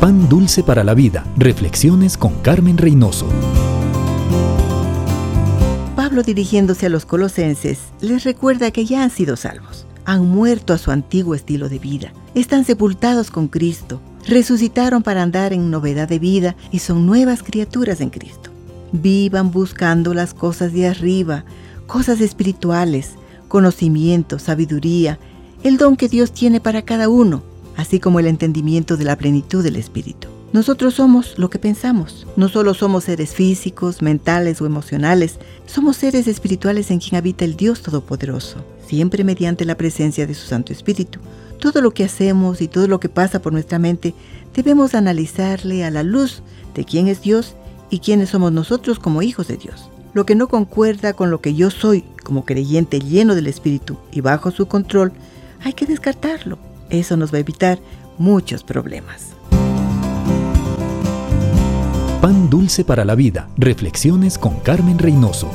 Pan Dulce para la Vida. Reflexiones con Carmen Reynoso. Pablo dirigiéndose a los colosenses les recuerda que ya han sido salvos. Han muerto a su antiguo estilo de vida. Están sepultados con Cristo. Resucitaron para andar en novedad de vida y son nuevas criaturas en Cristo. Vivan buscando las cosas de arriba, cosas espirituales, conocimiento, sabiduría, el don que Dios tiene para cada uno, así como el entendimiento de la plenitud del Espíritu. Nosotros somos lo que pensamos. No solo somos seres físicos, mentales o emocionales, somos seres espirituales en quien habita el Dios Todopoderoso, siempre mediante la presencia de su Santo Espíritu. Todo lo que hacemos y todo lo que pasa por nuestra mente debemos analizarle a la luz de quién es Dios y quiénes somos nosotros como hijos de Dios. Lo que no concuerda con lo que yo soy como creyente lleno del Espíritu y bajo su control, hay que descartarlo. Eso nos va a evitar muchos problemas. Pan dulce para la vida. Reflexiones con Carmen Reynoso.